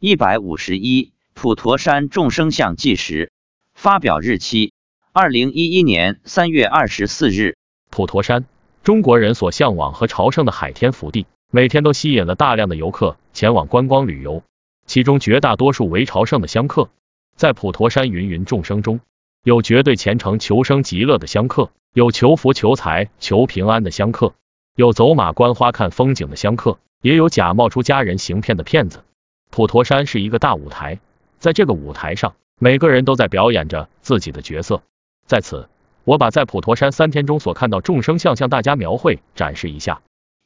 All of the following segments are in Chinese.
一百五十一，普陀山众生相纪实。发表日期：二零一一年三月二十四日。普陀山，中国人所向往和朝圣的海天福地，每天都吸引了大量的游客前往观光旅游，其中绝大多数为朝圣的香客。在普陀山芸芸众生中，有绝对虔诚求生极乐的香客，有求福求财求平安的香客，有走马观花看风景的香客，也有假冒出家人行骗的骗子。普陀山是一个大舞台，在这个舞台上，每个人都在表演着自己的角色。在此，我把在普陀山三天中所看到众生相向大家描绘展示一下。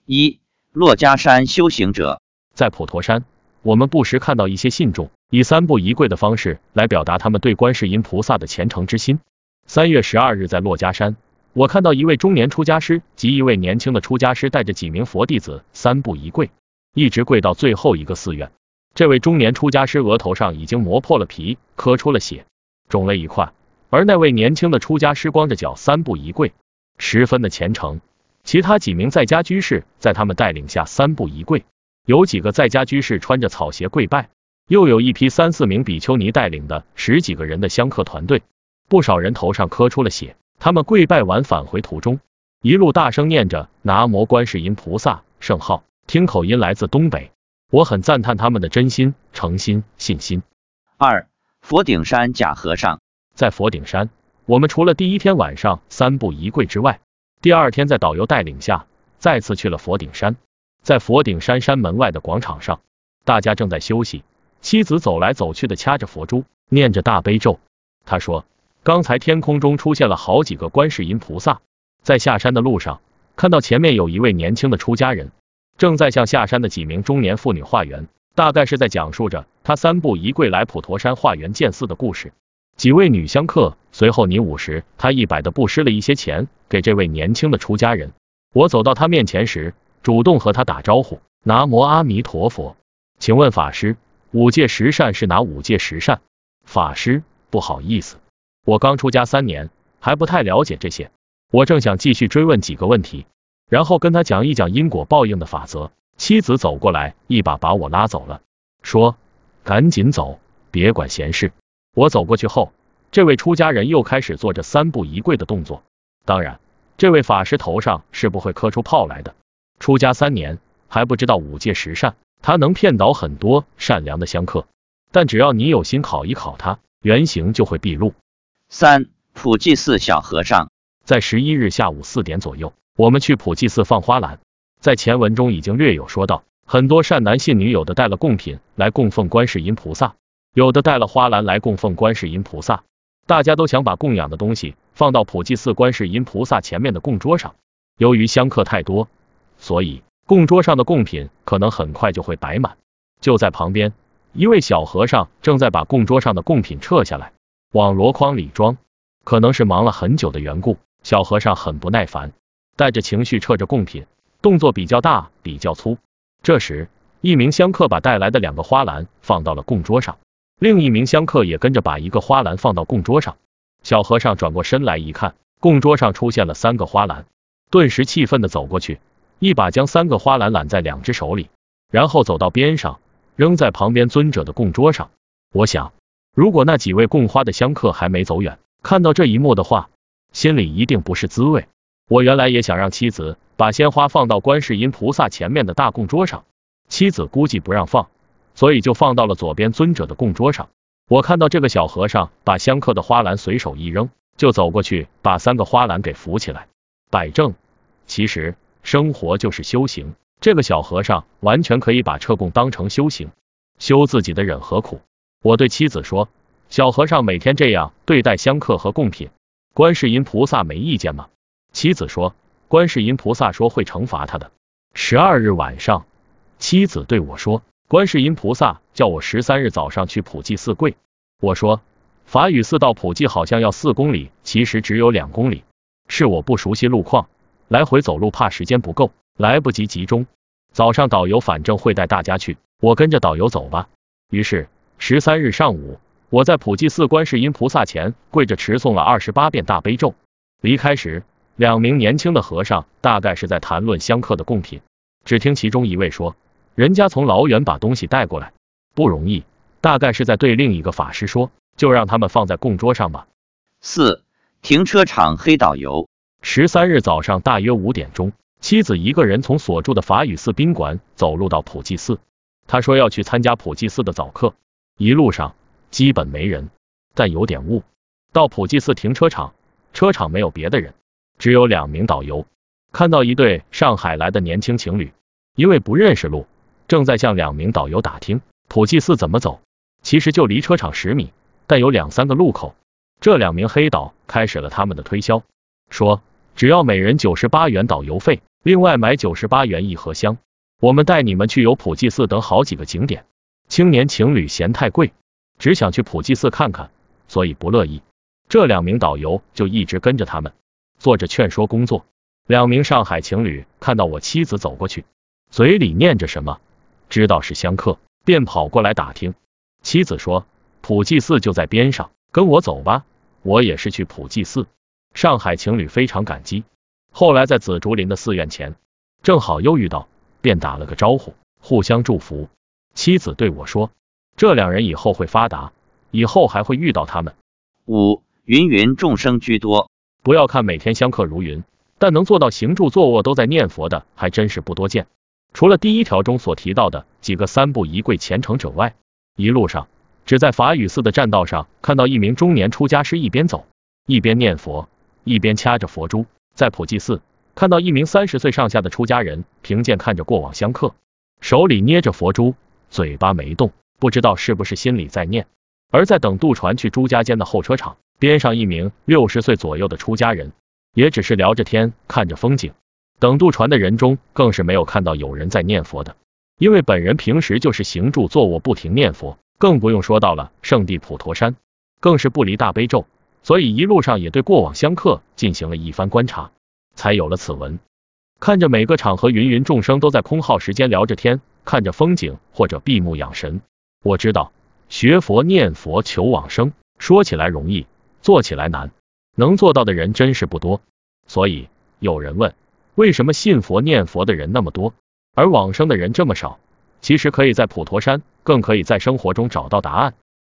一、珞珈山修行者，在普陀山，我们不时看到一些信众以三步一跪的方式来表达他们对观世音菩萨的虔诚之心。三月十二日，在珞珈山，我看到一位中年出家师及一位年轻的出家师带着几名佛弟子三步一跪，一直跪到最后一个寺院。这位中年出家师额头上已经磨破了皮，磕出了血，肿了一块。而那位年轻的出家师光着脚三步一跪，十分的虔诚。其他几名在家居士在他们带领下三步一跪，有几个在家居士穿着草鞋跪拜，又有一批三四名比丘尼带领的十几个人的香客团队，不少人头上磕出了血。他们跪拜完返回途中，一路大声念着南无观世音菩萨圣号，听口音来自东北。我很赞叹他们的真心、诚心、信心。二、佛顶山假和尚，在佛顶山，我们除了第一天晚上三步一跪之外，第二天在导游带领下，再次去了佛顶山。在佛顶山山门外的广场上，大家正在休息。妻子走来走去的掐着佛珠，念着大悲咒。他说，刚才天空中出现了好几个观世音菩萨，在下山的路上，看到前面有一位年轻的出家人。正在向下山的几名中年妇女化缘，大概是在讲述着他三步一跪来普陀山化缘建寺的故事。几位女香客随后你五十他一百的布施了一些钱给这位年轻的出家人。我走到他面前时，主动和他打招呼：“南无阿弥陀佛，请问法师，五戒十善是哪五戒十善？”法师，不好意思，我刚出家三年，还不太了解这些。我正想继续追问几个问题。然后跟他讲一讲因果报应的法则。妻子走过来，一把把我拉走了，说：“赶紧走，别管闲事。”我走过去后，这位出家人又开始做着三步一跪的动作。当然，这位法师头上是不会磕出泡来的。出家三年还不知道五戒十善，他能骗倒很多善良的香客。但只要你有心考一考他，原形就会毕露。三普济寺小和尚在十一日下午四点左右。我们去普济寺放花篮，在前文中已经略有说到，很多善男信女有的带了贡品来供奉观世音菩萨，有的带了花篮来供奉观世音菩萨，大家都想把供养的东西放到普济寺观世音菩萨前面的供桌上。由于香客太多，所以供桌上的贡品可能很快就会摆满。就在旁边，一位小和尚正在把供桌上的贡品撤下来，往箩筐里装。可能是忙了很久的缘故，小和尚很不耐烦。带着情绪撤着贡品，动作比较大，比较粗。这时，一名香客把带来的两个花篮放到了供桌上，另一名香客也跟着把一个花篮放到供桌上。小和尚转过身来一看，供桌上出现了三个花篮，顿时气愤的走过去，一把将三个花篮揽在两只手里，然后走到边上，扔在旁边尊者的供桌上。我想，如果那几位供花的香客还没走远，看到这一幕的话，心里一定不是滋味。我原来也想让妻子把鲜花放到观世音菩萨前面的大供桌上，妻子估计不让放，所以就放到了左边尊者的供桌上。我看到这个小和尚把香客的花篮随手一扔，就走过去把三个花篮给扶起来，摆正。其实生活就是修行，这个小和尚完全可以把撤供当成修行，修自己的忍和苦。我对妻子说，小和尚每天这样对待香客和贡品，观世音菩萨没意见吗？妻子说：“观世音菩萨说会惩罚他的。”十二日晚上，妻子对我说：“观世音菩萨叫我十三日早上去普济寺跪。”我说：“法雨寺到普济好像要四公里，其实只有两公里，是我不熟悉路况，来回走路怕时间不够，来不及集中。早上导游反正会带大家去，我跟着导游走吧。”于是十三日上午，我在普济寺观世音菩萨前跪着持诵了二十八遍大悲咒。离开时。两名年轻的和尚大概是在谈论香客的贡品，只听其中一位说：“人家从老远把东西带过来，不容易，大概是在对另一个法师说，就让他们放在供桌上吧。四、停车场黑导游。十三日早上大约五点钟，妻子一个人从所住的法语寺宾馆走路到普济寺。他说要去参加普济寺的早课，一路上基本没人，但有点雾。到普济寺停车场，车场没有别的人，只有两名导游。看到一对上海来的年轻情侣，因为不认识路，正在向两名导游打听普济寺怎么走。其实就离车场十米，但有两三个路口。这两名黑导开始了他们的推销，说。只要每人九十八元导游费，另外买九十八元一盒香，我们带你们去游普济寺等好几个景点。青年情侣嫌太贵，只想去普济寺看看，所以不乐意。这两名导游就一直跟着他们，做着劝说工作。两名上海情侣看到我妻子走过去，嘴里念着什么，知道是香客，便跑过来打听。妻子说：“普济寺就在边上，跟我走吧，我也是去普济寺。”上海情侣非常感激。后来在紫竹林的寺院前，正好又遇到，便打了个招呼，互相祝福。妻子对我说：“这两人以后会发达，以后还会遇到他们。”五芸芸众生居多，不要看每天香客如云，但能做到行住坐卧都在念佛的，还真是不多见。除了第一条中所提到的几个三步一跪虔诚者外，一路上只在法雨寺的栈道上看到一名中年出家师一边走一边念佛。一边掐着佛珠，在普济寺看到一名三十岁上下的出家人，平静看着过往香客，手里捏着佛珠，嘴巴没动，不知道是不是心里在念。而在等渡船去朱家尖的候车场边上，一名六十岁左右的出家人，也只是聊着天，看着风景。等渡船的人中，更是没有看到有人在念佛的，因为本人平时就是行住坐卧不停念佛，更不用说到了圣地普陀山，更是不离大悲咒。所以一路上也对过往香客进行了一番观察，才有了此文。看着每个场合芸芸众生都在空耗时间聊着天，看着风景或者闭目养神，我知道学佛念佛求往生，说起来容易，做起来难，能做到的人真是不多。所以有人问，为什么信佛念佛的人那么多，而往生的人这么少？其实可以在普陀山，更可以在生活中找到答案。